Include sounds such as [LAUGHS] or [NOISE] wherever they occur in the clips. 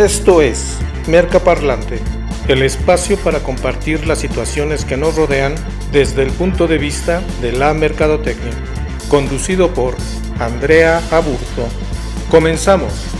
Esto es Merca Parlante, el espacio para compartir las situaciones que nos rodean desde el punto de vista de la mercadotecnia. Conducido por Andrea Aburto. Comenzamos.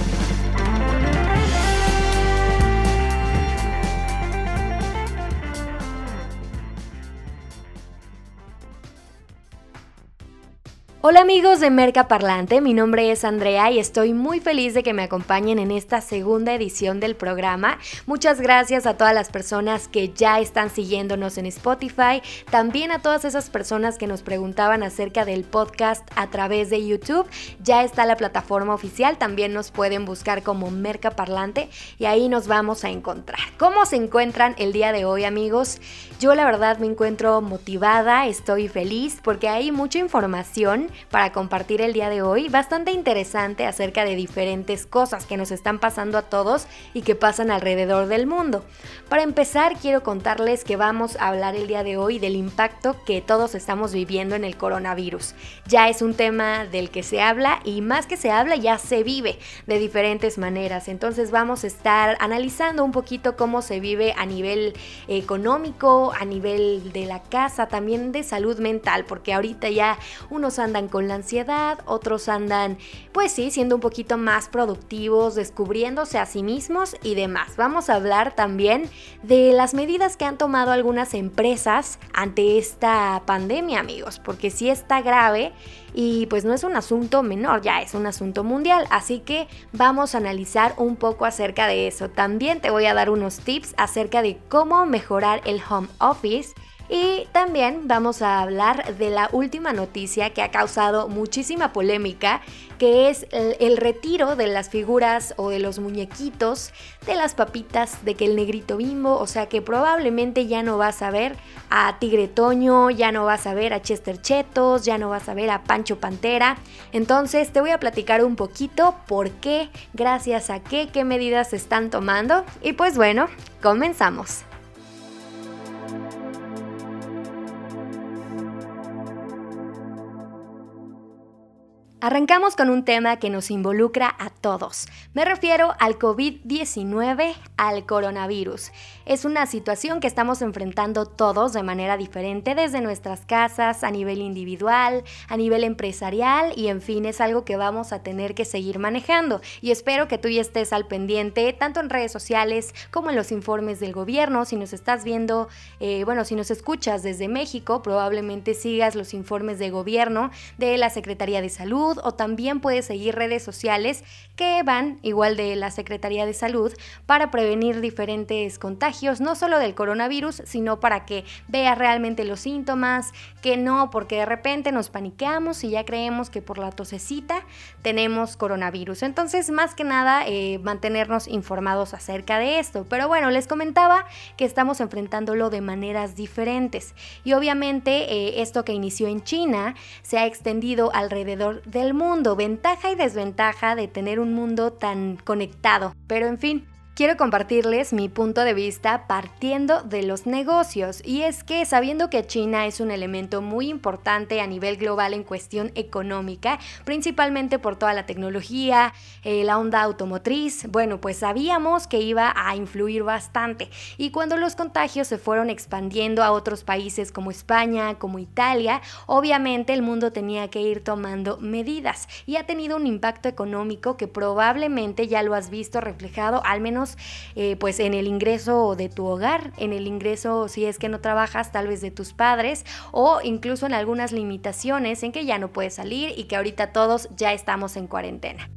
Hola amigos de Merca Parlante, mi nombre es Andrea y estoy muy feliz de que me acompañen en esta segunda edición del programa. Muchas gracias a todas las personas que ya están siguiéndonos en Spotify, también a todas esas personas que nos preguntaban acerca del podcast a través de YouTube. Ya está la plataforma oficial, también nos pueden buscar como Merca Parlante y ahí nos vamos a encontrar. ¿Cómo se encuentran el día de hoy amigos? Yo la verdad me encuentro motivada, estoy feliz porque hay mucha información para compartir el día de hoy, bastante interesante acerca de diferentes cosas que nos están pasando a todos y que pasan alrededor del mundo. Para empezar, quiero contarles que vamos a hablar el día de hoy del impacto que todos estamos viviendo en el coronavirus. Ya es un tema del que se habla y más que se habla ya se vive de diferentes maneras. Entonces vamos a estar analizando un poquito cómo se vive a nivel económico, a nivel de la casa, también de salud mental, porque ahorita ya unos andan con la ansiedad, otros andan, pues sí, siendo un poquito más productivos, descubriéndose a sí mismos y demás. Vamos a hablar también de las medidas que han tomado algunas empresas ante esta pandemia, amigos, porque sí está grave y pues no es un asunto menor, ya es un asunto mundial, así que vamos a analizar un poco acerca de eso. También te voy a dar unos tips acerca de cómo mejorar el home office y también vamos a hablar de la última noticia que ha causado muchísima polémica, que es el, retiro de las figuras o de los muñequitos de las papitas de que el negrito bimbo, o sea que probablemente ya no vas a ver a Tigre Toño, ya no vas a ver a Chester Chetos, ya no vas a ver a Pancho Pantera. Entonces te voy a platicar un poquito por qué, gracias a qué, qué medidas se están tomando. Y pues bueno, comenzamos. Arrancamos con un tema que nos involucra a todos. Me refiero al COVID-19, al coronavirus. Es una situación que estamos enfrentando todos de manera diferente desde nuestras casas, a nivel individual, a nivel empresarial y en fin es algo que vamos a tener que seguir manejando. Y espero que tú ya estés al pendiente tanto en redes sociales como en los informes del gobierno. Si nos estás viendo, eh, bueno, si nos escuchas desde México, probablemente sigas los informes de gobierno de la Secretaría de Salud o también puedes seguir redes sociales que van igual de la Secretaría de Salud para prevenir diferentes contagios, no solo del coronavirus, sino para que veas realmente los síntomas, que no, porque de repente nos paniqueamos y ya creemos que por la tosecita tenemos coronavirus. Entonces, más que nada, eh, mantenernos informados acerca de esto. Pero bueno, les comentaba que estamos enfrentándolo de maneras diferentes. Y obviamente eh, esto que inició en China se ha extendido alrededor de del mundo, ventaja y desventaja de tener un mundo tan conectado. Pero en fin, quiero compartirles mi punto de vista partiendo de los negocios y es que sabiendo que China es un elemento muy importante a nivel global en cuestión económica, principalmente por toda la tecnología, eh, la onda automotriz, bueno, pues sabíamos que iba a influir bastante. Y cuando los contagios se fueron expandiendo a otros países como España, como Italia, obviamente el mundo tenía que ir tomando medidas y ha tenido un impacto económico que probablemente ya lo has visto reflejado al menos eh, pues en el ingreso de tu hogar, en el ingreso si es que no trabajas tal vez de tus padres o incluso en algunas limitaciones en que ya no puedes salir y que ahorita todos ya estamos en cuarentena.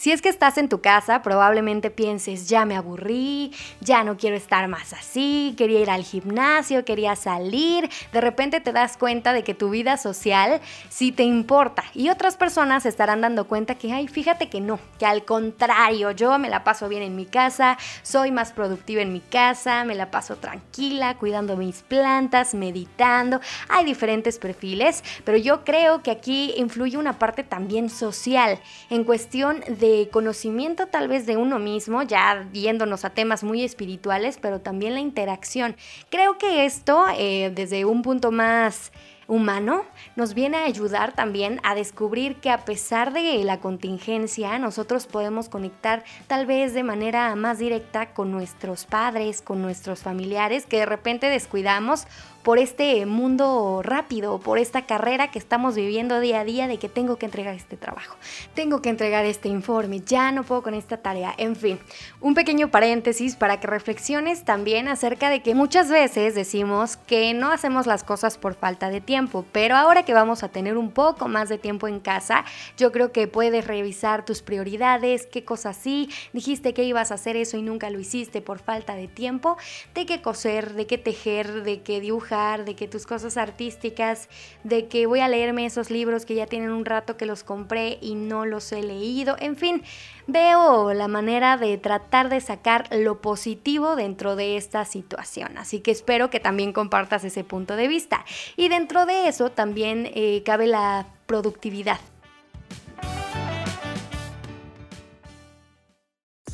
Si es que estás en tu casa, probablemente pienses, ya me aburrí, ya no quiero estar más así, quería ir al gimnasio, quería salir. De repente te das cuenta de que tu vida social sí te importa. Y otras personas estarán dando cuenta que, ay, fíjate que no, que al contrario, yo me la paso bien en mi casa, soy más productiva en mi casa, me la paso tranquila, cuidando mis plantas, meditando. Hay diferentes perfiles, pero yo creo que aquí influye una parte también social en cuestión de conocimiento tal vez de uno mismo, ya yéndonos a temas muy espirituales, pero también la interacción. Creo que esto, eh, desde un punto más humano, nos viene a ayudar también a descubrir que a pesar de la contingencia, nosotros podemos conectar tal vez de manera más directa con nuestros padres, con nuestros familiares, que de repente descuidamos por este mundo rápido, por esta carrera que estamos viviendo día a día de que tengo que entregar este trabajo, tengo que entregar este informe, ya no puedo con esta tarea, en fin, un pequeño paréntesis para que reflexiones también acerca de que muchas veces decimos que no hacemos las cosas por falta de tiempo, pero ahora que vamos a tener un poco más de tiempo en casa, yo creo que puedes revisar tus prioridades, qué cosas sí, dijiste que ibas a hacer eso y nunca lo hiciste por falta de tiempo, de qué coser, de qué tejer, de qué dibujar, de que tus cosas artísticas, de que voy a leerme esos libros que ya tienen un rato que los compré y no los he leído, en fin, veo la manera de tratar de sacar lo positivo dentro de esta situación. Así que espero que también compartas ese punto de vista. Y dentro de eso también eh, cabe la productividad.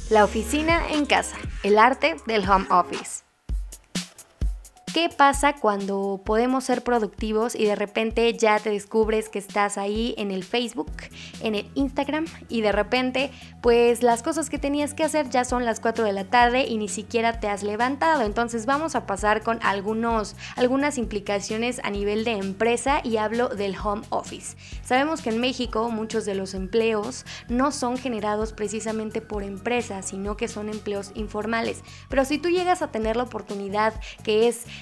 La oficina en casa, el arte del home office. ¿Qué pasa cuando podemos ser productivos y de repente ya te descubres que estás ahí en el Facebook, en el Instagram y de repente pues las cosas que tenías que hacer ya son las 4 de la tarde y ni siquiera te has levantado? Entonces vamos a pasar con algunos, algunas implicaciones a nivel de empresa y hablo del home office. Sabemos que en México muchos de los empleos no son generados precisamente por empresas, sino que son empleos informales. Pero si tú llegas a tener la oportunidad que es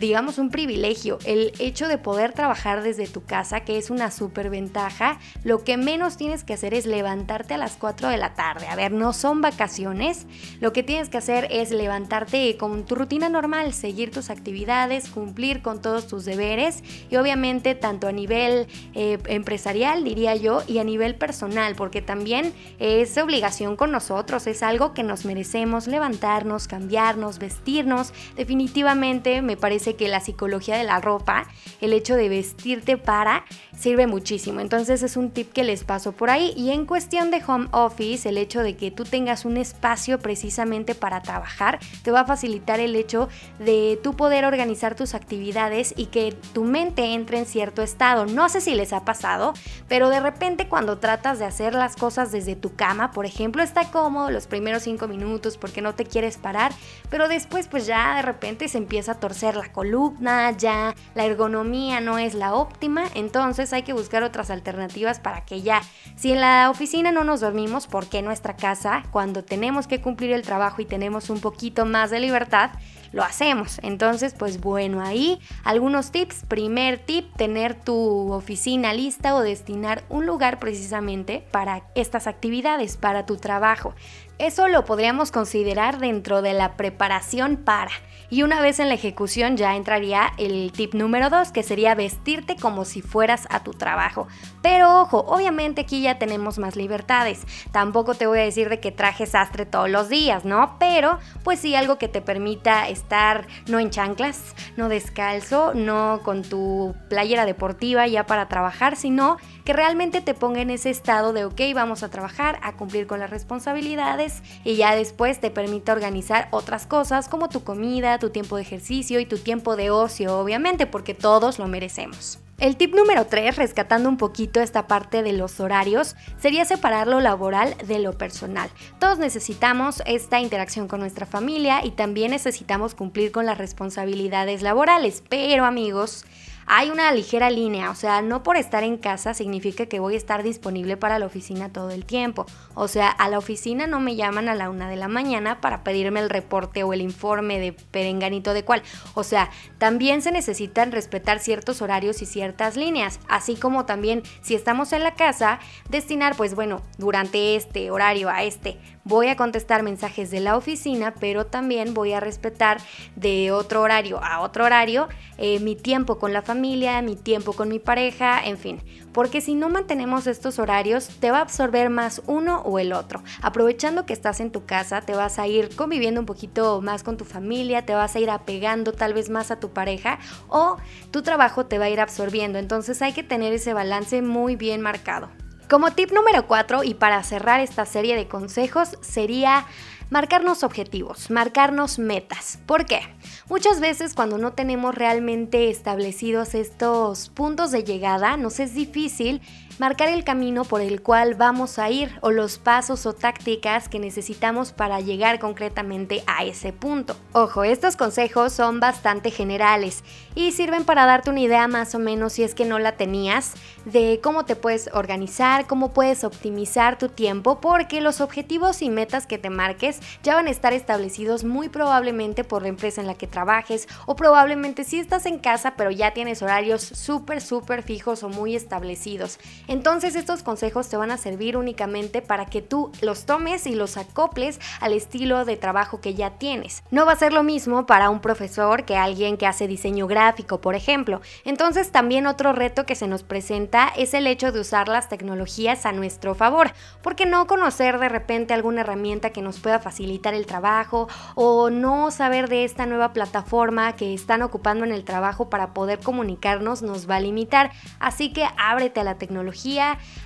digamos, un privilegio. El hecho de poder trabajar desde tu casa, que es una súper ventaja, lo que menos tienes que hacer es levantarte a las 4 de la tarde. A ver, no son vacaciones. Lo que tienes que hacer es levantarte con tu rutina normal, seguir tus actividades, cumplir con todos tus deberes y obviamente tanto a nivel eh, empresarial, diría yo, y a nivel personal, porque también es obligación con nosotros, es algo que nos merecemos levantarnos, cambiarnos, vestirnos. Definitivamente me parece que la psicología de la ropa, el hecho de vestirte para, sirve muchísimo. Entonces es un tip que les paso por ahí. Y en cuestión de home office, el hecho de que tú tengas un espacio precisamente para trabajar, te va a facilitar el hecho de tú poder organizar tus actividades y que tu mente entre en cierto estado. No sé si les ha pasado, pero de repente cuando tratas de hacer las cosas desde tu cama, por ejemplo, está cómodo los primeros cinco minutos porque no te quieres parar, pero después pues ya de repente se empieza a torcer la columna, ya la ergonomía no es la óptima, entonces hay que buscar otras alternativas para que ya, si en la oficina no nos dormimos, ¿por qué nuestra casa, cuando tenemos que cumplir el trabajo y tenemos un poquito más de libertad, lo hacemos. Entonces, pues bueno, ahí algunos tips. Primer tip, tener tu oficina lista o destinar un lugar precisamente para estas actividades, para tu trabajo. Eso lo podríamos considerar dentro de la preparación para. Y una vez en la ejecución ya entraría el tip número 2, que sería vestirte como si fueras a tu trabajo. Pero ojo, obviamente aquí ya tenemos más libertades. Tampoco te voy a decir de que traje sastre todos los días, ¿no? Pero pues sí algo que te permita estar no en chanclas, no descalzo, no con tu playera deportiva ya para trabajar, sino que realmente te ponga en ese estado de, ok, vamos a trabajar, a cumplir con las responsabilidades y ya después te permita organizar otras cosas como tu comida, tu tiempo de ejercicio y tu tiempo de ocio, obviamente, porque todos lo merecemos. El tip número 3, rescatando un poquito esta parte de los horarios, sería separar lo laboral de lo personal. Todos necesitamos esta interacción con nuestra familia y también necesitamos cumplir con las responsabilidades laborales, pero amigos, hay una ligera línea, o sea, no por estar en casa significa que voy a estar disponible para la oficina todo el tiempo. O sea, a la oficina no me llaman a la una de la mañana para pedirme el reporte o el informe de perenganito de cuál. O sea, también se necesitan respetar ciertos horarios y ciertas líneas, así como también si estamos en la casa, destinar, pues bueno, durante este horario a este voy a contestar mensajes de la oficina, pero también voy a respetar de otro horario a otro horario eh, mi tiempo con la familia, mi tiempo con mi pareja, en fin. Porque si no mantenemos estos horarios, te va a absorber más uno o el otro. Aprovechando que estás en tu casa, te vas a ir conviviendo un poquito más con tu familia, te vas a ir apegando tal vez más a tu pareja o tu trabajo te va a ir absorbiendo. Entonces hay que tener ese balance muy bien marcado. Como tip número 4 y para cerrar esta serie de consejos sería marcarnos objetivos, marcarnos metas. ¿Por qué? Muchas veces cuando no tenemos realmente establecidos estos puntos de llegada, nos es difícil marcar el camino por el cual vamos a ir o los pasos o tácticas que necesitamos para llegar concretamente a ese punto. Ojo, estos consejos son bastante generales y sirven para darte una idea más o menos si es que no la tenías de cómo te puedes organizar, cómo puedes optimizar tu tiempo, porque los objetivos y metas que te marques ya van a estar establecidos muy probablemente por la empresa en la que trabajes o probablemente si estás en casa pero ya tienes horarios súper súper fijos o muy establecidos. Entonces estos consejos te van a servir únicamente para que tú los tomes y los acoples al estilo de trabajo que ya tienes. No va a ser lo mismo para un profesor que alguien que hace diseño gráfico, por ejemplo. Entonces también otro reto que se nos presenta es el hecho de usar las tecnologías a nuestro favor. porque no conocer de repente alguna herramienta que nos pueda facilitar el trabajo o no saber de esta nueva plataforma que están ocupando en el trabajo para poder comunicarnos nos va a limitar? Así que ábrete a la tecnología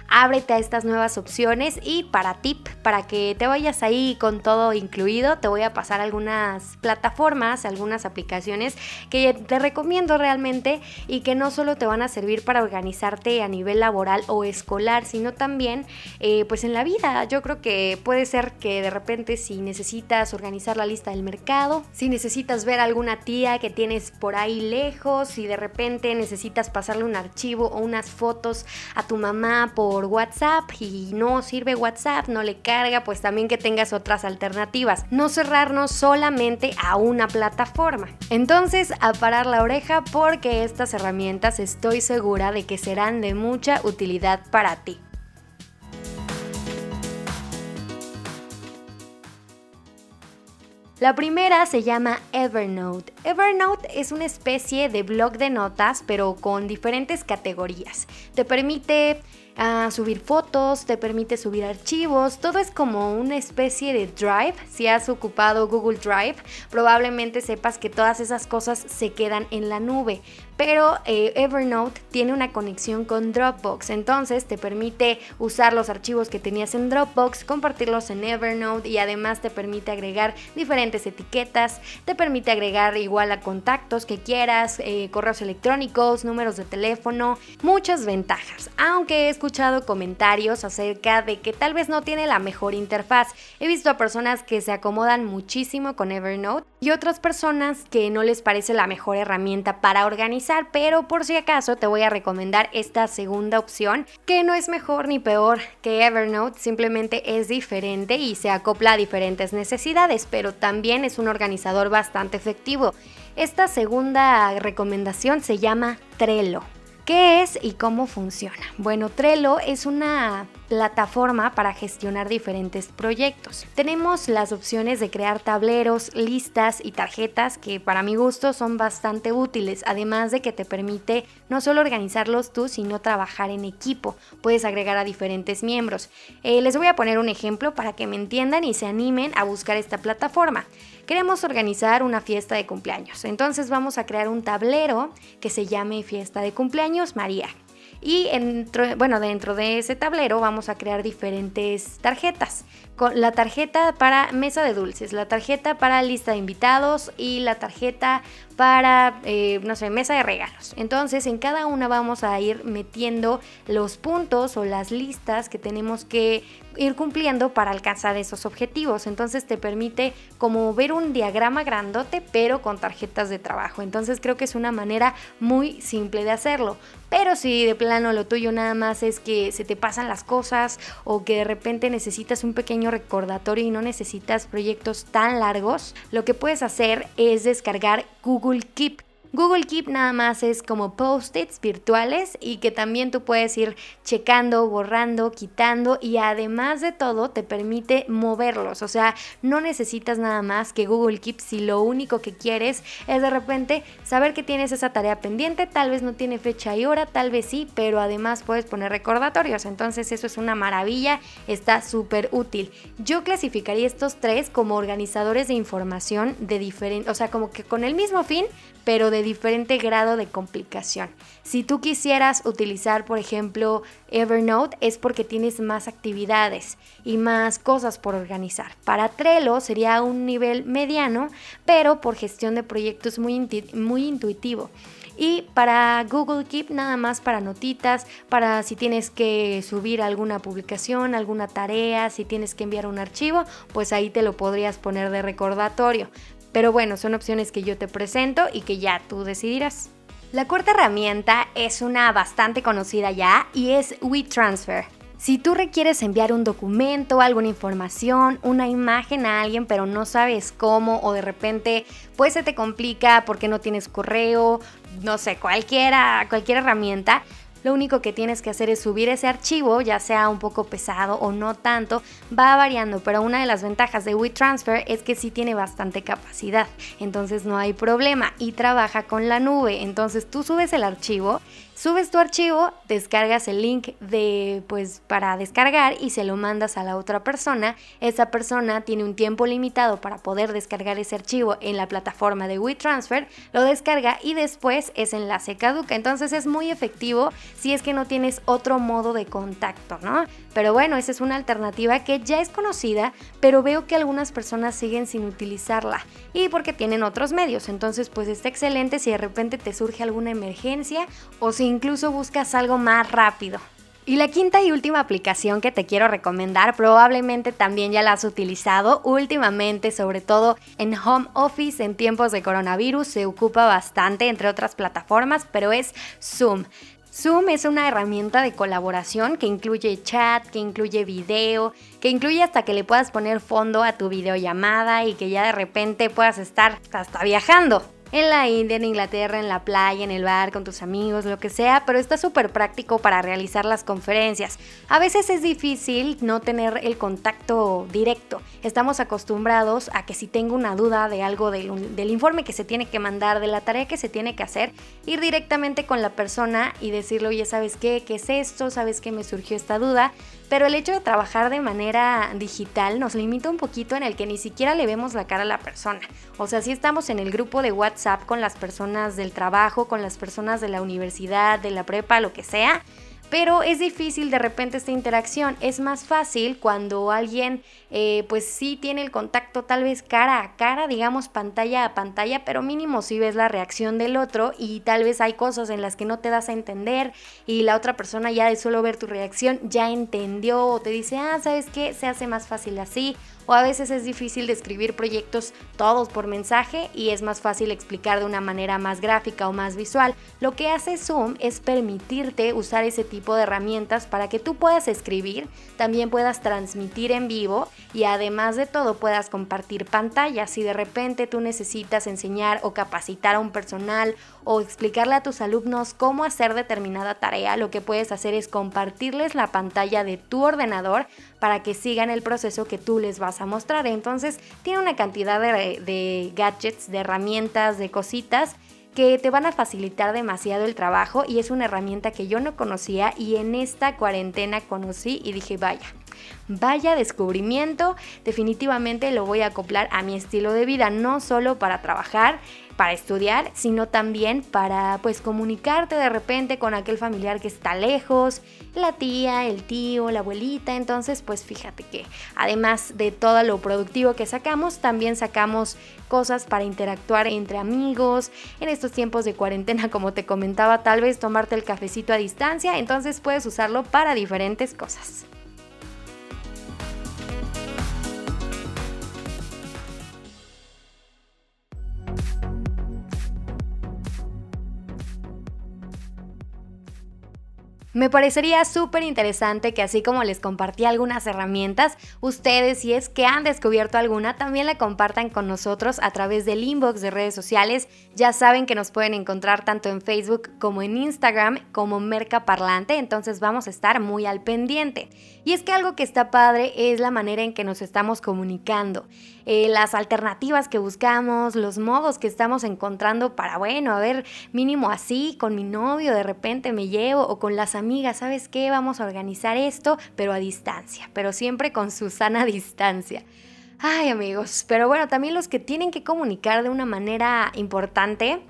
ábrete a estas nuevas opciones y para tip, para que te vayas ahí con todo incluido, te voy a pasar algunas plataformas, algunas aplicaciones que te recomiendo realmente y que no solo te van a servir para organizarte a nivel laboral o escolar, sino también eh, pues en la vida. Yo creo que puede ser que de repente si necesitas organizar la lista del mercado, si necesitas ver alguna tía que tienes por ahí lejos, si de repente necesitas pasarle un archivo o unas fotos a tu mamá por WhatsApp y no sirve WhatsApp, no le carga, pues también que tengas otras alternativas. No cerrarnos solamente a una plataforma. Entonces, a parar la oreja porque estas herramientas estoy segura de que serán de mucha utilidad para ti. La primera se llama Evernote. Evernote es una especie de blog de notas, pero con diferentes categorías. Te permite a subir fotos, te permite subir archivos, todo es como una especie de Drive. Si has ocupado Google Drive, probablemente sepas que todas esas cosas se quedan en la nube. Pero eh, Evernote tiene una conexión con Dropbox, entonces te permite usar los archivos que tenías en Dropbox, compartirlos en Evernote y además te permite agregar diferentes etiquetas, te permite agregar igual a contactos que quieras, eh, correos electrónicos, números de teléfono, muchas ventajas. Aunque es escuchado comentarios acerca de que tal vez no tiene la mejor interfaz. He visto a personas que se acomodan muchísimo con Evernote y otras personas que no les parece la mejor herramienta para organizar, pero por si acaso te voy a recomendar esta segunda opción, que no es mejor ni peor que Evernote, simplemente es diferente y se acopla a diferentes necesidades, pero también es un organizador bastante efectivo. Esta segunda recomendación se llama Trello. ¿Qué es y cómo funciona? Bueno, Trello es una plataforma para gestionar diferentes proyectos. Tenemos las opciones de crear tableros, listas y tarjetas que para mi gusto son bastante útiles, además de que te permite no solo organizarlos tú, sino trabajar en equipo. Puedes agregar a diferentes miembros. Eh, les voy a poner un ejemplo para que me entiendan y se animen a buscar esta plataforma. Queremos organizar una fiesta de cumpleaños, entonces vamos a crear un tablero que se llame fiesta de cumpleaños María. Y bueno, dentro de ese tablero vamos a crear diferentes tarjetas. Con la tarjeta para mesa de dulces, la tarjeta para lista de invitados y la tarjeta para, eh, no sé, mesa de regalos. Entonces en cada una vamos a ir metiendo los puntos o las listas que tenemos que ir cumpliendo para alcanzar esos objetivos. Entonces te permite como ver un diagrama grandote pero con tarjetas de trabajo. Entonces creo que es una manera muy simple de hacerlo. Pero si de plano lo tuyo nada más es que se te pasan las cosas o que de repente necesitas un pequeño recordatorio y no necesitas proyectos tan largos, lo que puedes hacer es descargar Google Keep. Google Keep nada más es como post-its virtuales y que también tú puedes ir checando, borrando, quitando y además de todo te permite moverlos. O sea, no necesitas nada más que Google Keep si lo único que quieres es de repente saber que tienes esa tarea pendiente. Tal vez no tiene fecha y hora, tal vez sí, pero además puedes poner recordatorios. Entonces eso es una maravilla, está súper útil. Yo clasificaría estos tres como organizadores de información de diferente, o sea, como que con el mismo fin, pero de diferente grado de complicación. Si tú quisieras utilizar, por ejemplo, Evernote, es porque tienes más actividades y más cosas por organizar. Para Trello sería un nivel mediano, pero por gestión de proyectos muy, muy intuitivo. Y para Google Keep nada más para notitas, para si tienes que subir alguna publicación, alguna tarea, si tienes que enviar un archivo, pues ahí te lo podrías poner de recordatorio. Pero bueno, son opciones que yo te presento y que ya tú decidirás. La cuarta herramienta es una bastante conocida ya y es WeTransfer. Si tú requieres enviar un documento, alguna información, una imagen a alguien, pero no sabes cómo o de repente pues se te complica porque no tienes correo, no sé, cualquiera, cualquier herramienta, lo único que tienes que hacer es subir ese archivo, ya sea un poco pesado o no tanto, va variando, pero una de las ventajas de WeTransfer es que sí tiene bastante capacidad, entonces no hay problema y trabaja con la nube, entonces tú subes el archivo Subes tu archivo, descargas el link de pues para descargar y se lo mandas a la otra persona. Esa persona tiene un tiempo limitado para poder descargar ese archivo en la plataforma de WeTransfer, lo descarga y después ese enlace caduca. Entonces es muy efectivo si es que no tienes otro modo de contacto, ¿no? Pero bueno, esa es una alternativa que ya es conocida, pero veo que algunas personas siguen sin utilizarla y porque tienen otros medios. Entonces, pues está excelente si de repente te surge alguna emergencia o si incluso buscas algo más rápido. Y la quinta y última aplicación que te quiero recomendar, probablemente también ya la has utilizado últimamente, sobre todo en home office en tiempos de coronavirus, se ocupa bastante entre otras plataformas, pero es Zoom. Zoom es una herramienta de colaboración que incluye chat, que incluye video, que incluye hasta que le puedas poner fondo a tu videollamada y que ya de repente puedas estar hasta viajando en la India, en Inglaterra, en la playa, en el bar, con tus amigos, lo que sea, pero está súper práctico para realizar las conferencias. A veces es difícil no tener el contacto directo. Estamos acostumbrados a que si tengo una duda de algo del, informe que se tiene que mandar, de la tarea que se tiene que hacer, ir directamente con la persona y decirle, oye, ¿sabes qué? ¿Qué es esto? ¿Sabes qué me surgió esta duda? Pero el hecho de trabajar de manera digital nos limita un poquito en el que ni siquiera le vemos la cara a la persona. O sea, si estamos en el grupo de WhatsApp con las personas del trabajo, con las personas de la universidad, de la prepa, lo que sea, pero es difícil de repente esta interacción. Es más fácil cuando alguien eh, pues sí tiene el contacto tal vez cara a cara, digamos pantalla a pantalla, pero mínimo si ves la reacción del otro y tal vez hay cosas en las que no te das a entender y la otra persona ya de solo ver tu reacción ya entendió o te dice, ah, ¿sabes qué? Se hace más fácil así o a veces es difícil describir proyectos todos por mensaje y es más fácil explicar de una manera más gráfica o más visual. Lo que hace Zoom es permitirte usar ese tipo de herramientas para que tú puedas escribir, también puedas transmitir en vivo y además de todo puedas compartir pantalla. Si de repente tú necesitas enseñar o capacitar a un personal o explicarle a tus alumnos cómo hacer determinada tarea, lo que puedes hacer es compartirles la pantalla de tu ordenador para que sigan el proceso que tú les vas a mostrar. Entonces tiene una cantidad de, gadgets, de herramientas, de cositas que te van a facilitar demasiado el trabajo y es una herramienta que yo no conocía y en esta cuarentena conocí y dije, vaya, vaya descubrimiento, definitivamente lo voy a acoplar a mi estilo de vida, no solo para trabajar, para estudiar, sino también para pues comunicarte de repente con aquel familiar que está lejos, la tía, el tío, la abuelita, entonces pues fíjate que además de todo lo productivo que sacamos, también sacamos cosas para interactuar entre amigos, en estos tiempos de cuarentena [LAUGHS] como te comentaba, tal vez tomarte el cafecito a distancia, entonces puedes usarlo para diferentes cosas. Me parecería súper interesante que así como les compartí algunas herramientas, ustedes si es que han descubierto alguna, también la compartan con nosotros a través del inbox de redes sociales. Ya saben que nos pueden encontrar tanto en Facebook como en Instagram como Merca Parlante, entonces vamos a estar muy al pendiente. Y es que algo que está padre es la manera en que nos estamos comunicando. Eh, las alternativas que buscamos, los modos que estamos encontrando para, bueno, a ver, mínimo así, con mi novio de repente me llevo o con las amigas, ¿sabes qué? Vamos a organizar esto, pero a distancia, pero siempre con su sana distancia. Ay amigos, pero bueno, también los que tienen que comunicar de una manera importante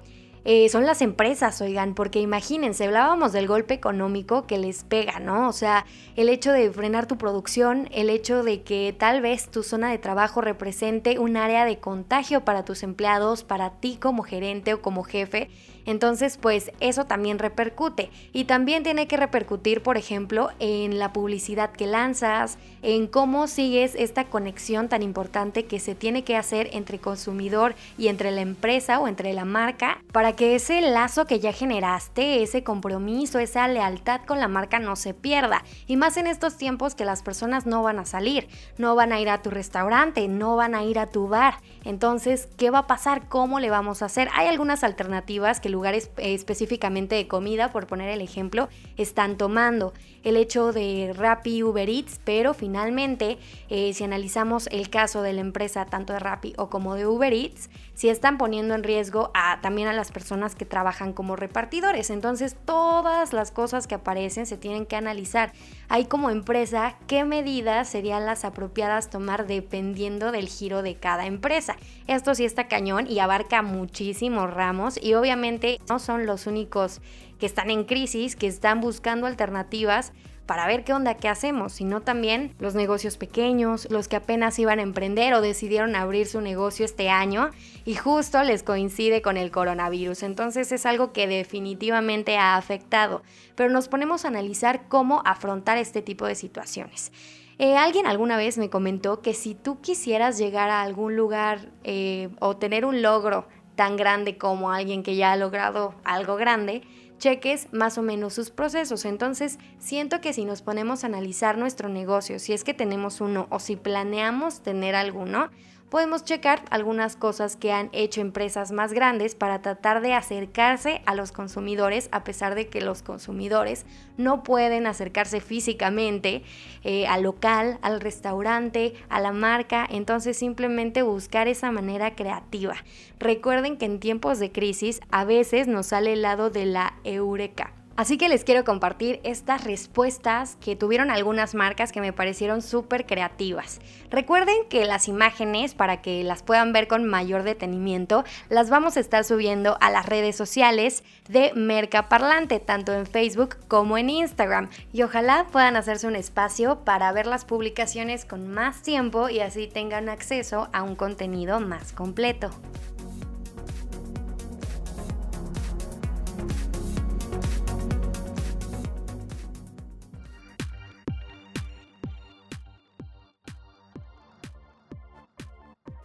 eh, son las empresas, oigan, porque imagínense, hablábamos del golpe económico que les pega, ¿no? O sea, el hecho de frenar tu producción, el hecho de que tal vez tu zona de trabajo represente un área de contagio para tus empleados, para ti como gerente o como jefe, entonces, pues eso también repercute. Y también tiene que repercutir, por ejemplo, en la publicidad que lanzas, en cómo sigues esta conexión tan importante que se tiene que hacer entre consumidor y entre la empresa o entre la marca para que ese lazo que ya generaste, ese compromiso, esa lealtad con la marca no se pierda. Y más en estos tiempos que las personas no van a salir, no van a ir a tu restaurante, no van a ir a tu bar. Entonces, ¿qué va a pasar? ¿Cómo le vamos a hacer? Hay algunas alternativas que lugares eh, específicamente de comida, por poner el ejemplo, están tomando. El hecho de Rappi Uber Eats, pero finalmente, eh, si analizamos el caso de la empresa tanto de Rappi o como de Uber Eats, si están poniendo en riesgo también a las personas que trabajan como repartidores. Entonces, todas las cosas que aparecen se tienen que analizar. Hay como empresa qué medidas serían las apropiadas tomar dependiendo del giro de cada empresa. Esto sí está cañón y abarca muchísimos ramos y obviamente no son los únicos que están en crisis, que están buscando alternativas para ver qué onda, qué hacemos, sino también los negocios pequeños, los que apenas iban a emprender o decidieron abrir su negocio este año y justo les coincide con el coronavirus. Entonces es algo que definitivamente ha afectado, pero nos ponemos a analizar cómo afrontar este tipo de situaciones. Eh, alguien alguna vez me comentó que si tú quisieras llegar a algún lugar eh, o tener un logro tan grande como alguien que ya ha logrado algo grande, cheques más o menos sus procesos. Entonces, siento que si nos ponemos a analizar nuestro negocio, si es que tenemos uno o si planeamos tener alguno, podemos checar algunas cosas que han hecho empresas más grandes para tratar de acercarse a los consumidores, a pesar de que los consumidores no pueden acercarse físicamente eh, al local, al restaurante, a la marca, entonces simplemente buscar esa manera creativa. Recuerden que en tiempos de crisis a veces nos sale el lado de la eureka Así que les quiero compartir estas respuestas que tuvieron algunas marcas que me parecieron súper creativas. Recuerden que las imágenes, para que las puedan ver con mayor detenimiento, las vamos a estar subiendo a las redes sociales de Merca Parlante, tanto en Facebook como en Instagram. Y ojalá puedan hacerse un espacio para ver las publicaciones con más tiempo y así tengan acceso a un contenido más completo.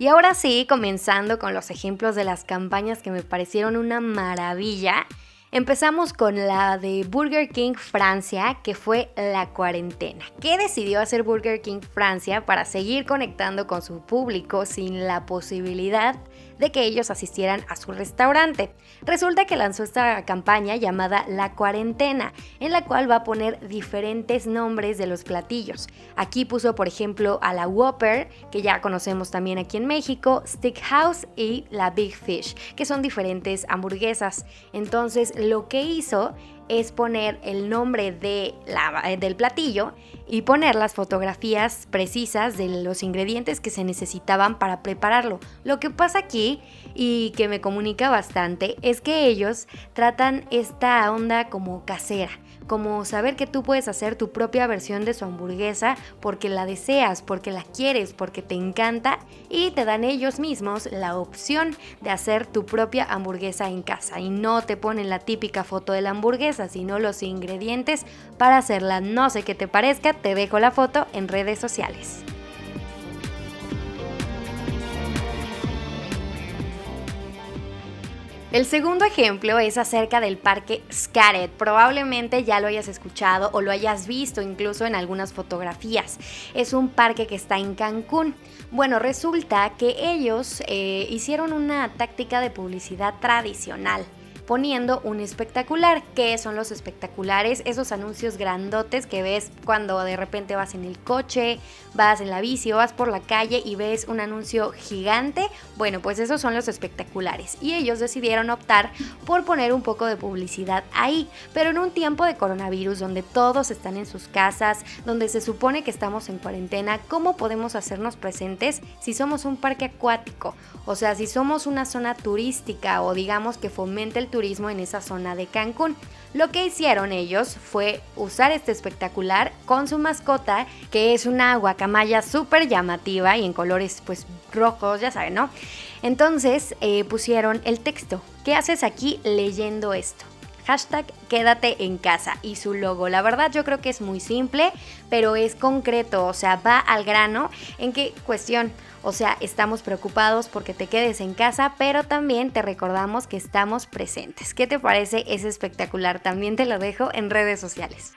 Y ahora sí, comenzando con los ejemplos de las campañas que me parecieron una maravilla. Empezamos con la de Burger King Francia, que fue la cuarentena. ¿Qué decidió hacer Burger King Francia para seguir conectando con su público sin la posibilidad de que ellos asistieran a su restaurante. Resulta que lanzó esta campaña llamada La Cuarentena, en la cual va a poner diferentes nombres de los platillos. Aquí puso, por ejemplo, a la Whopper, que ya conocemos también aquí en México, Stick House y la Big Fish, que son diferentes hamburguesas. Entonces, lo que hizo es poner el nombre de la, eh, del platillo y poner las fotografías precisas de los ingredientes que se necesitaban para prepararlo. Lo que pasa aquí y que me comunica bastante es que ellos tratan esta onda como casera como saber que tú puedes hacer tu propia versión de su hamburguesa porque la deseas, porque la quieres, porque te encanta y te dan ellos mismos la opción de hacer tu propia hamburguesa en casa y no te ponen la típica foto de la hamburguesa, sino los ingredientes para hacerla. No sé qué te parezca, te dejo la foto en redes sociales. El segundo ejemplo es acerca del parque Scaret. Probablemente ya lo hayas escuchado o lo hayas visto incluso en algunas fotografías. Es un parque que está en Cancún. Bueno, resulta que ellos eh, hicieron una táctica de publicidad tradicional poniendo un espectacular. ¿Qué son los espectaculares? Esos anuncios grandotes que ves cuando de repente vas en el coche, vas en la bici o vas por la calle y ves un anuncio gigante. Bueno, pues esos son los espectaculares. Y ellos decidieron optar por poner un poco de publicidad ahí. Pero en un tiempo de coronavirus donde todos están en sus casas, donde se supone que estamos en cuarentena, ¿cómo podemos hacernos presentes si somos un parque acuático? O sea, si somos una zona turística o digamos que fomente el turismo en esa zona de Cancún. Lo que hicieron ellos fue usar este espectacular con su mascota, que es una guacamaya súper llamativa y en colores pues rojos, ya saben, ¿no? Entonces eh, pusieron el texto. ¿Qué haces aquí leyendo esto? Hashtag quédate en casa y su logo. La verdad yo creo que es muy simple, pero es concreto, o sea, va al grano. ¿En qué cuestión? O sea, estamos preocupados porque te quedes en casa, pero también te recordamos que estamos presentes. ¿Qué te parece? Es espectacular. También te lo dejo en redes sociales.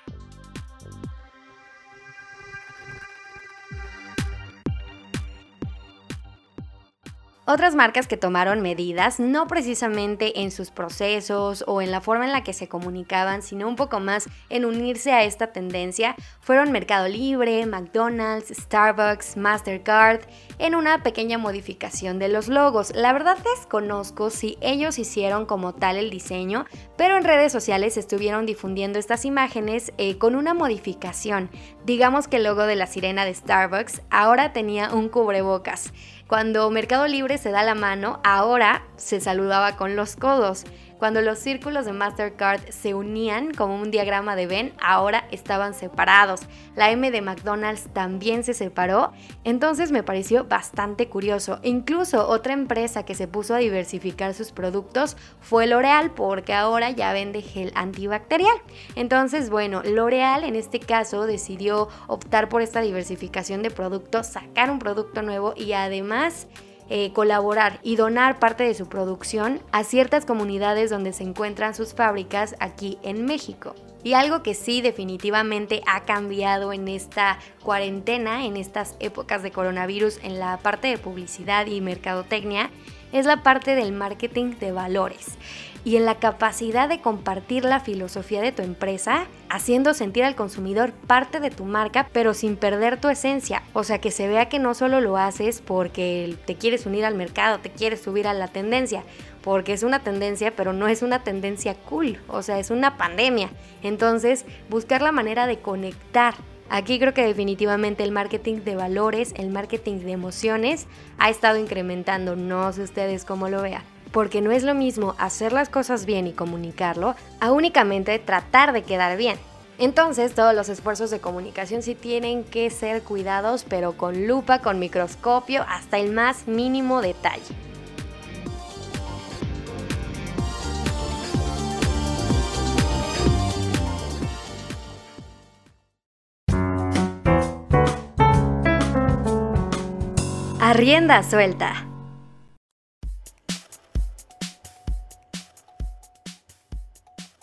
Otras marcas que tomaron medidas, no precisamente en sus procesos o en la forma en la que se comunicaban, sino un poco más en unirse a esta tendencia, fueron Mercado Libre, McDonald's, Starbucks, Mastercard, en una pequeña modificación de los logos. La verdad desconozco si ellos hicieron como tal el diseño, pero en redes sociales estuvieron difundiendo estas imágenes eh, con una modificación. Digamos que el logo de la sirena de Starbucks ahora tenía un cubrebocas. Cuando Mercado Libre se da la mano, ahora se saludaba con los codos. Cuando los círculos de Mastercard se unían como un diagrama de Venn, ahora estaban separados. La M de McDonald's también se separó, entonces me pareció bastante curioso. Incluso otra empresa que se puso a diversificar sus productos fue L'Oreal, porque ahora ya vende gel antibacterial. Entonces, bueno, L'Oreal en este caso decidió optar por esta diversificación de productos, sacar un producto nuevo y además eh, colaborar y donar parte de su producción a ciertas comunidades donde se encuentran sus fábricas aquí en México. Y algo que sí definitivamente ha cambiado en esta cuarentena, en estas épocas de coronavirus, en la parte de publicidad y mercadotecnia, es la parte del marketing de valores y en la capacidad de compartir la filosofía de tu empresa, haciendo sentir al consumidor parte de tu marca, pero sin perder tu esencia. O sea, que se vea que no solo lo haces porque te quieres unir al mercado, te quieres subir a la tendencia, porque es una tendencia, pero no es una tendencia cool, o sea, es una pandemia. Entonces, buscar la manera de conectar Aquí creo que definitivamente el marketing de valores, el marketing de emociones ha estado incrementando, no sé ustedes cómo lo vean porque no es lo mismo hacer las cosas bien y comunicarlo a únicamente tratar de quedar bien. Entonces todos los esfuerzos de comunicación sí tienen que ser cuidados, pero con lupa, con microscopio, hasta el más mínimo detalle. Arrienda suelta.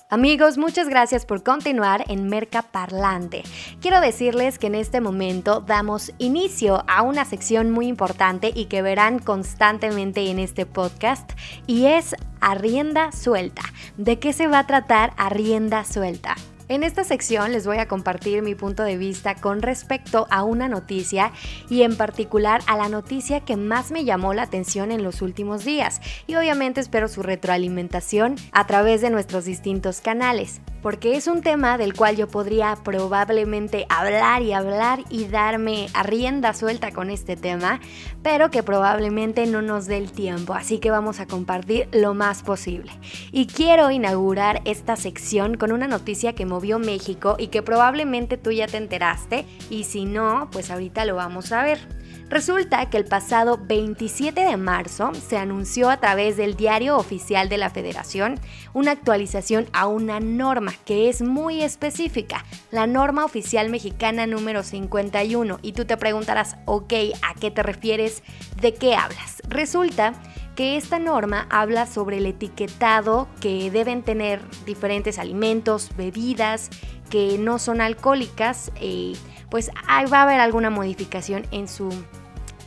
Amigos, muchas gracias por continuar en Merca Parlante. Quiero decirles que en este momento damos inicio a una sección muy importante y que verán constantemente en este podcast y es Arrienda Suelta. ¿De qué se va a tratar Arrienda Suelta? En esta sección les voy a compartir mi punto de vista con respecto a una noticia y en particular a la noticia que más me llamó la atención en los últimos días. Y obviamente espero su retroalimentación a través de nuestros distintos canales porque es un tema del cual yo podría probablemente hablar y hablar y darme a rienda suelta con este tema, pero que probablemente no nos dé el tiempo, así que vamos a compartir lo más posible. Y quiero inaugurar esta sección con una noticia que movió México y que probablemente tú ya te enteraste, y si no, pues ahorita lo vamos a ver. Resulta que el pasado 27 de marzo se anunció a través del diario oficial de la Federación una actualización a una norma que es muy específica, la norma oficial mexicana número 51. Y tú te preguntarás, ok, ¿a qué te refieres? ¿De qué hablas? Resulta que esta norma habla sobre el etiquetado que deben tener diferentes alimentos, bebidas que no son alcohólicas, eh, pues va a haber alguna modificación en su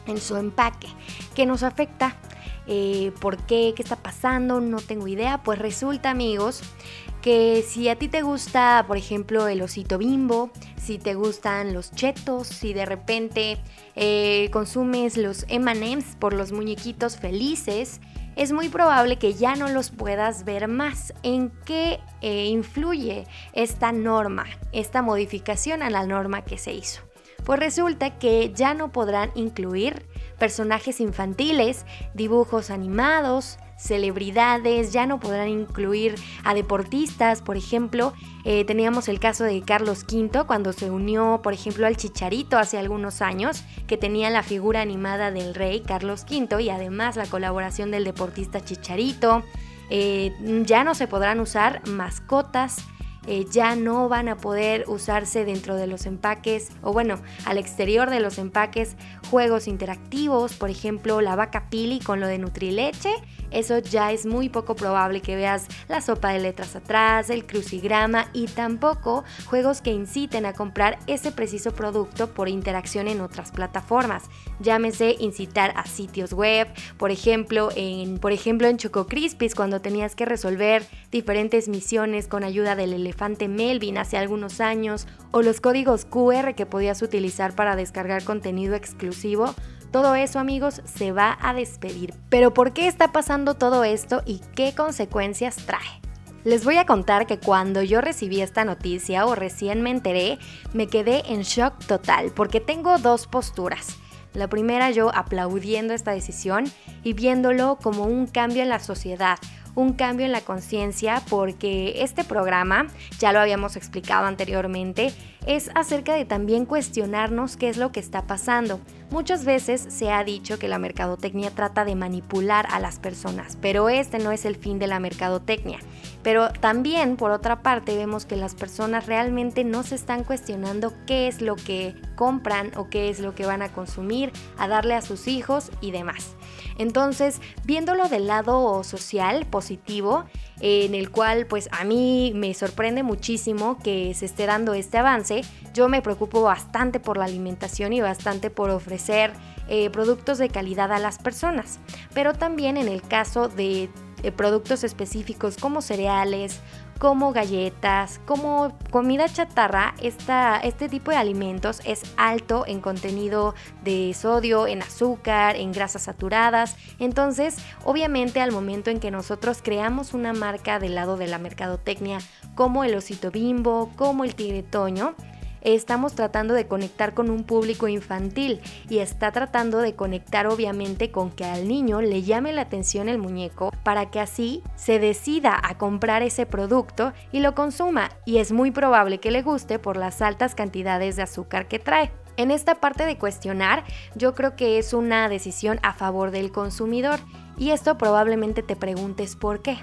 en su empaque, que nos afecta eh, ¿por qué? ¿Qué está pasando? No tengo idea. Pues resulta amigos que si a ti te gusta, por ejemplo, el osito bimbo, si te gustan los chetos, si de repente eh, consumes los MMs por los muñequitos felices, es muy probable que ya no los puedas ver más. ¿En qué eh, influye esta norma, esta modificación a la norma que se hizo? Pues resulta que ya no podrán incluir personajes infantiles, dibujos animados, celebridades, ya no podrán incluir a deportistas, por ejemplo. Eh, teníamos el caso de Carlos V cuando se unió, por ejemplo, al Chicharito hace algunos años, que tenía la figura animada del rey Carlos V y además la colaboración del deportista Chicharito. Eh, ya no se podrán usar mascotas eh, ya no van a poder usarse dentro de los empaques o bueno, al exterior de los empaques juegos interactivos, por ejemplo la vaca pili con lo de Nutrileche, eso ya es muy poco probable que veas la sopa de letras atrás, el crucigrama y tampoco juegos que inciten a comprar ese preciso producto por interacción en otras plataformas. Llámese incitar a sitios web, por ejemplo en, por ejemplo en Choco Crispis cuando tenías que resolver diferentes misiones con ayuda del elefante Melvin hace algunos años, o los códigos QR que podías utilizar para descargar contenido exclusivo, todo eso amigos se va a despedir. Pero ¿por qué está pasando todo esto y qué consecuencias trae? Les voy a contar que cuando yo recibí esta noticia o recién me enteré, me quedé en shock total porque tengo dos posturas. La primera yo aplaudiendo esta decisión y viéndolo como un cambio en la sociedad, un cambio en la conciencia porque este programa, ya lo habíamos explicado anteriormente, es acerca de también cuestionarnos qué es lo que está pasando. Muchas veces se ha dicho que la mercadotecnia trata de manipular a las personas, pero este no es el fin de la mercadotecnia. Pero también, por otra parte, vemos que las personas realmente no se están cuestionando qué es lo que compran o qué es lo que van a consumir, a darle a sus hijos y demás. Entonces, viéndolo del lado social, positivo, en el cual pues a mí me sorprende muchísimo que se esté dando este avance, yo me preocupo bastante por la alimentación y bastante por ofrecer eh, productos de calidad a las personas, pero también en el caso de productos específicos como cereales, como galletas, como comida chatarra, este tipo de alimentos es alto en contenido de sodio, en azúcar, en grasas saturadas. Entonces, obviamente al momento en que nosotros creamos una marca del lado de la mercadotecnia como el osito bimbo, como el tigre toño, estamos tratando de conectar con un público infantil y está tratando de conectar obviamente con que al niño le llame la atención el muñeco para que así se decida a comprar ese producto y lo consuma y es muy probable que le guste por las altas cantidades de azúcar que trae. En esta parte de cuestionar, yo creo que es una decisión a favor del consumidor y esto probablemente te preguntes por qué.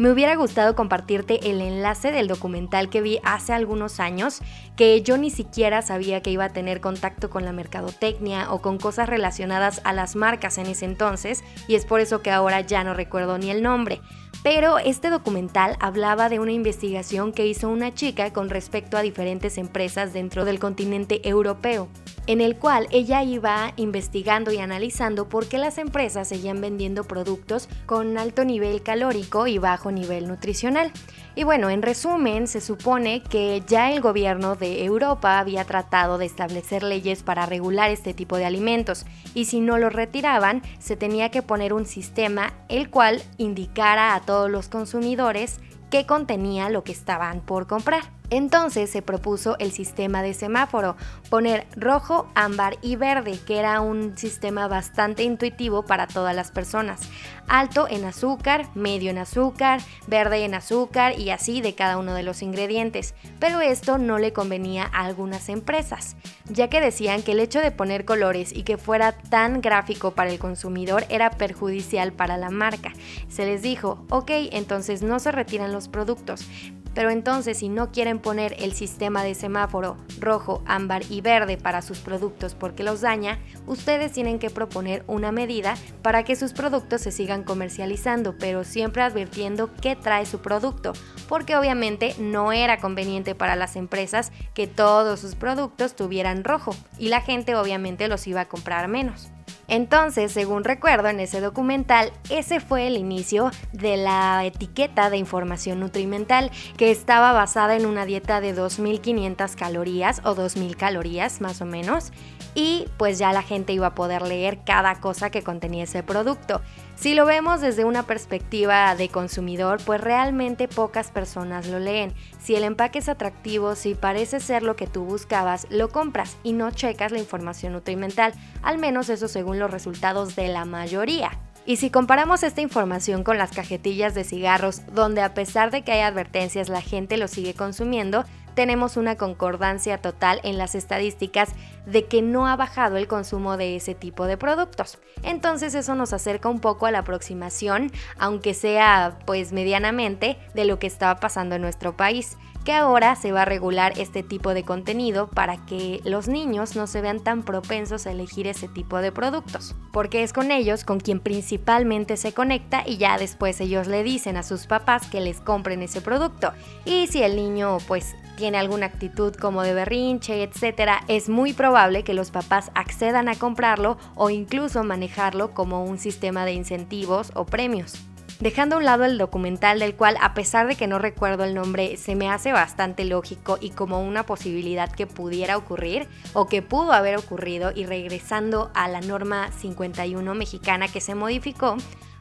Me hubiera gustado compartirte el enlace del documental que vi hace algunos años, que yo ni siquiera sabía que iba a tener contacto con la mercadotecnia o con cosas relacionadas a las marcas en ese entonces, y es por eso que ahora ya no recuerdo ni el nombre. Pero este documental hablaba de una investigación que hizo una chica con respecto a diferentes empresas dentro del continente europeo en el cual ella iba investigando y analizando por qué las empresas seguían vendiendo productos con alto nivel calórico y bajo nivel nutricional. Y bueno, en resumen, se supone que ya el gobierno de Europa había tratado de establecer leyes para regular este tipo de alimentos y si no lo retiraban, se tenía que poner un sistema el cual indicara a todos los consumidores qué contenía lo que estaban por comprar. Entonces se propuso el sistema de semáforo, poner rojo, ámbar y verde, que era un sistema bastante intuitivo para todas las personas. Alto en azúcar, medio en azúcar, verde en azúcar y así de cada uno de los ingredientes. Pero esto no le convenía a algunas empresas, ya que decían que el hecho de poner colores y que fuera tan gráfico para el consumidor era perjudicial para la marca. Se les dijo, ok, entonces no se retiran los productos, pero entonces si no quieren poner el sistema de semáforo rojo, ámbar y verde para sus productos porque los daña, ustedes tienen que proponer una medida para que sus productos se sigan comercializando, pero siempre advirtiendo qué trae su producto, porque obviamente no era conveniente para las empresas que todos sus productos tuvieran rojo y la gente obviamente los iba a comprar menos. Entonces, según recuerdo en ese documental, ese fue el inicio de la etiqueta de información nutrimental, que estaba basada en una dieta de 2.500 calorías o 2.000 calorías más o menos, y pues ya la gente iba a poder leer cada cosa que contenía ese producto. Si lo vemos desde una perspectiva de consumidor, pues realmente pocas personas lo leen. Si el empaque es atractivo, si parece ser lo que tú buscabas, lo compras y no checas la información nutrimental, al menos eso según los resultados de la mayoría. Y si comparamos esta información con las cajetillas de cigarros, donde a pesar de que hay advertencias la gente lo sigue consumiendo, tenemos una concordancia total en las estadísticas de que no ha bajado el consumo de ese tipo de productos. Entonces eso nos acerca un poco a la aproximación, aunque sea pues medianamente, de lo que estaba pasando en nuestro país que ahora se va a regular este tipo de contenido para que los niños no se vean tan propensos a elegir ese tipo de productos, porque es con ellos con quien principalmente se conecta y ya después ellos le dicen a sus papás que les compren ese producto. Y si el niño pues tiene alguna actitud como de berrinche, etcétera, es muy probable que los papás accedan a comprarlo o incluso manejarlo como un sistema de incentivos o premios dejando a un lado el documental del cual a pesar de que no recuerdo el nombre se me hace bastante lógico y como una posibilidad que pudiera ocurrir o que pudo haber ocurrido y regresando a la norma 51 mexicana que se modificó,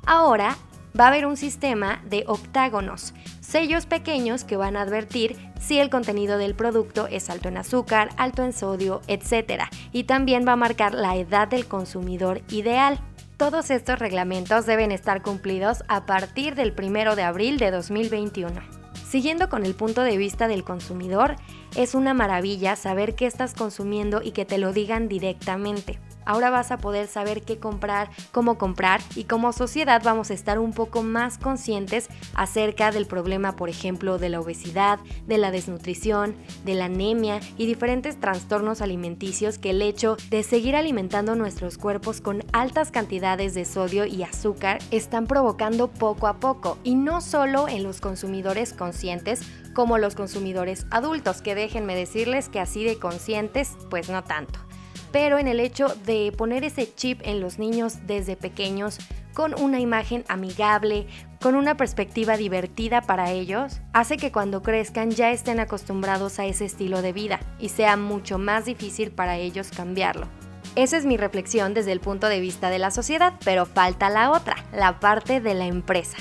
ahora va a haber un sistema de octágonos, sellos pequeños que van a advertir si el contenido del producto es alto en azúcar, alto en sodio, etc. Y también va a marcar la edad del consumidor ideal. Todos estos reglamentos deben estar cumplidos a partir del 1 de abril de 2021. Siguiendo con el punto de vista del consumidor, es una maravilla saber qué estás consumiendo y que te lo digan directamente. Ahora vas a poder saber qué comprar, cómo comprar y como sociedad vamos a estar un poco más conscientes acerca del problema, por ejemplo, de la obesidad, de la desnutrición, de la anemia y diferentes trastornos alimenticios que el hecho de seguir alimentando nuestros cuerpos con altas cantidades de sodio y azúcar están provocando poco a poco. Y no solo en los consumidores conscientes como los consumidores adultos, que déjenme decirles que así de conscientes pues no tanto pero en el hecho de poner ese chip en los niños desde pequeños con una imagen amigable, con una perspectiva divertida para ellos, hace que cuando crezcan ya estén acostumbrados a ese estilo de vida y sea mucho más difícil para ellos cambiarlo. Esa es mi reflexión desde el punto de vista de la sociedad, pero falta la otra, la parte de la empresa.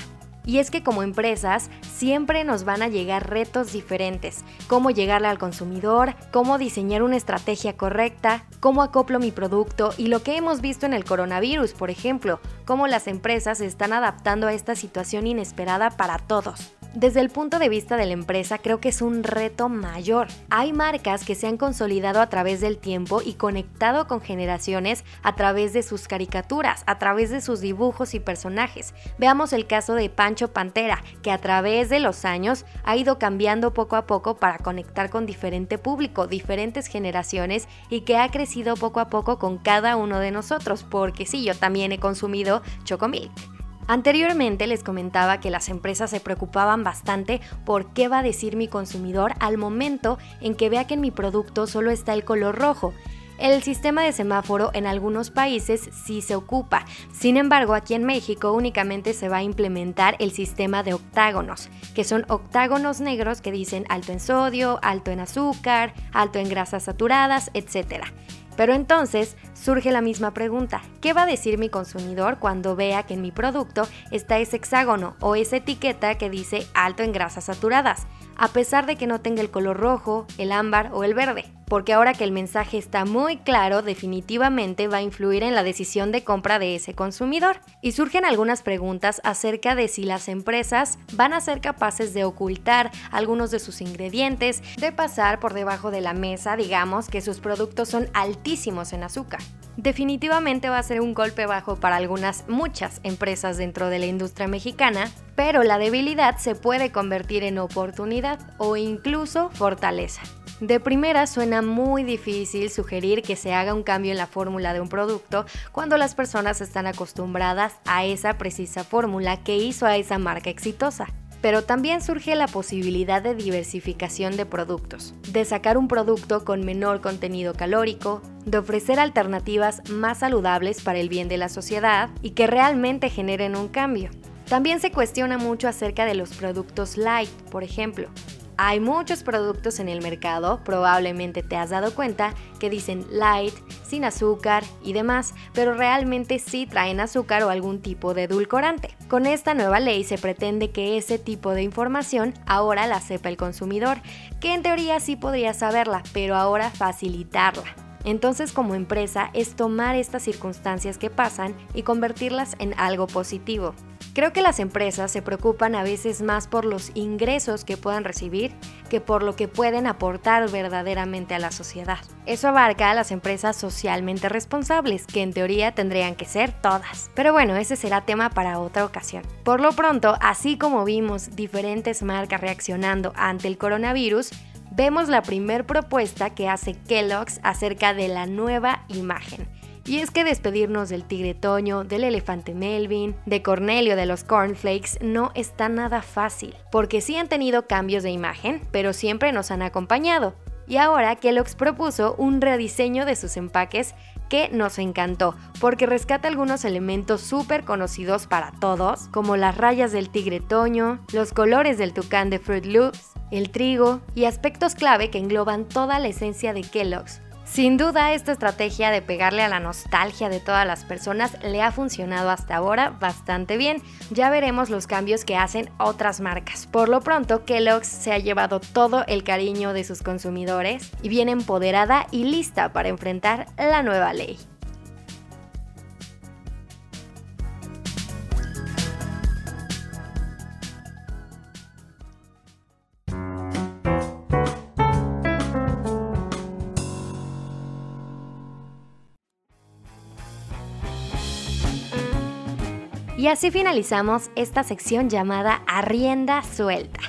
Y es que como empresas siempre nos van a llegar retos diferentes. Cómo llegarle al consumidor, cómo diseñar una estrategia correcta, cómo acoplo mi producto y lo que hemos visto en el coronavirus, por ejemplo, cómo las empresas se están adaptando a esta situación inesperada para todos. Desde el punto de vista de la empresa creo que es un reto mayor. Hay marcas que se han consolidado a través del tiempo y conectado con generaciones a través de sus caricaturas, a través de sus dibujos y personajes. Veamos el caso de Pancho Pantera, que a través de los años ha ido cambiando poco a poco para conectar con diferente público, diferentes generaciones y que ha crecido poco a poco con cada uno de nosotros, porque sí, yo también he consumido Chocomilk. Anteriormente les comentaba que las empresas se preocupaban bastante por qué va a decir mi consumidor al momento en que vea que en mi producto solo está el color rojo. El sistema de semáforo en algunos países sí se ocupa. Sin embargo, aquí en México únicamente se va a implementar el sistema de octágonos, que son octágonos negros que dicen alto en sodio, alto en azúcar, alto en grasas saturadas, etc. Pero entonces surge la misma pregunta, ¿qué va a decir mi consumidor cuando vea que en mi producto está ese hexágono o esa etiqueta que dice alto en grasas saturadas, a pesar de que no tenga el color rojo, el ámbar o el verde? Porque ahora que el mensaje está muy claro, definitivamente va a influir en la decisión de compra de ese consumidor. Y surgen algunas preguntas acerca de si las empresas van a ser capaces de ocultar algunos de sus ingredientes, de pasar por debajo de la mesa, digamos, que sus productos son altísimos en azúcar. Definitivamente va a ser un golpe bajo para algunas, muchas empresas dentro de la industria mexicana, pero la debilidad se puede convertir en oportunidad o incluso fortaleza. De primera suena muy difícil sugerir que se haga un cambio en la fórmula de un producto cuando las personas están acostumbradas a esa precisa fórmula que hizo a esa marca exitosa. pero también surge la posibilidad de diversificación de productos, de sacar un producto con menor contenido calórico, de ofrecer alternativas más saludables para el bien de la sociedad y que realmente generen un cambio. También se cuestiona mucho acerca de los productos light, por ejemplo. Hay muchos productos en el mercado, probablemente te has dado cuenta, que dicen light, sin azúcar y demás, pero realmente sí traen azúcar o algún tipo de edulcorante. Con esta nueva ley se pretende que ese tipo de información ahora la sepa el consumidor, que en teoría sí podría saberla, pero ahora facilitarla. Entonces como empresa es tomar estas circunstancias que pasan y convertirlas en algo positivo. Creo que las empresas se preocupan a veces más por los ingresos que puedan recibir que por lo que pueden aportar verdaderamente a la sociedad. Eso abarca a las empresas socialmente responsables, que en teoría tendrían que ser todas. Pero bueno, ese será tema para otra ocasión. Por lo pronto, así como vimos diferentes marcas reaccionando ante el coronavirus, vemos la primer propuesta que hace Kellogg's acerca de la nueva imagen y es que despedirnos del tigre Toño, del elefante Melvin, de Cornelio de los Cornflakes no está nada fácil, porque sí han tenido cambios de imagen, pero siempre nos han acompañado. Y ahora Kellogg's propuso un rediseño de sus empaques que nos encantó, porque rescata algunos elementos súper conocidos para todos, como las rayas del tigre Toño, los colores del tucán de Fruit Loops, el trigo y aspectos clave que engloban toda la esencia de Kellogg's, sin duda, esta estrategia de pegarle a la nostalgia de todas las personas le ha funcionado hasta ahora bastante bien. Ya veremos los cambios que hacen otras marcas. Por lo pronto, Kellogg's se ha llevado todo el cariño de sus consumidores y viene empoderada y lista para enfrentar la nueva ley. Y así finalizamos esta sección llamada Arrienda Suelta.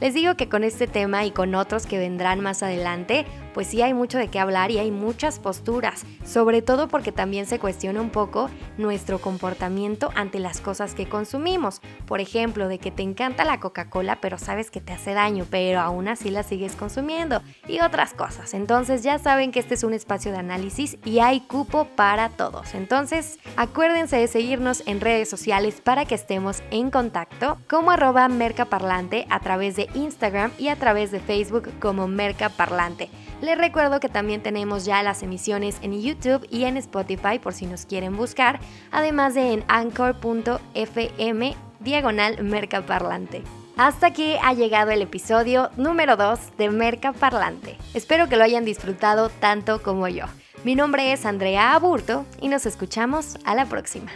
Les digo que con este tema y con otros que vendrán más adelante, pues sí hay mucho de qué hablar y hay muchas posturas, sobre todo porque también se cuestiona un poco nuestro comportamiento ante las cosas que consumimos. Por ejemplo, de que te encanta la Coca-Cola, pero sabes que te hace daño, pero aún así la sigues consumiendo y otras cosas. Entonces ya saben que este es un espacio de análisis y hay cupo para todos. Entonces, acuérdense de seguirnos en redes sociales para que estemos en contacto como arroba mercaparlante a través de Instagram y a través de Facebook como mercaparlante. Les recuerdo que también tenemos ya las emisiones en YouTube y en Spotify por si nos quieren buscar, además de en anchor.fm diagonal mercaparlante. Hasta aquí ha llegado el episodio número 2 de Merca Parlante. Espero que lo hayan disfrutado tanto como yo. Mi nombre es Andrea Aburto y nos escuchamos a la próxima.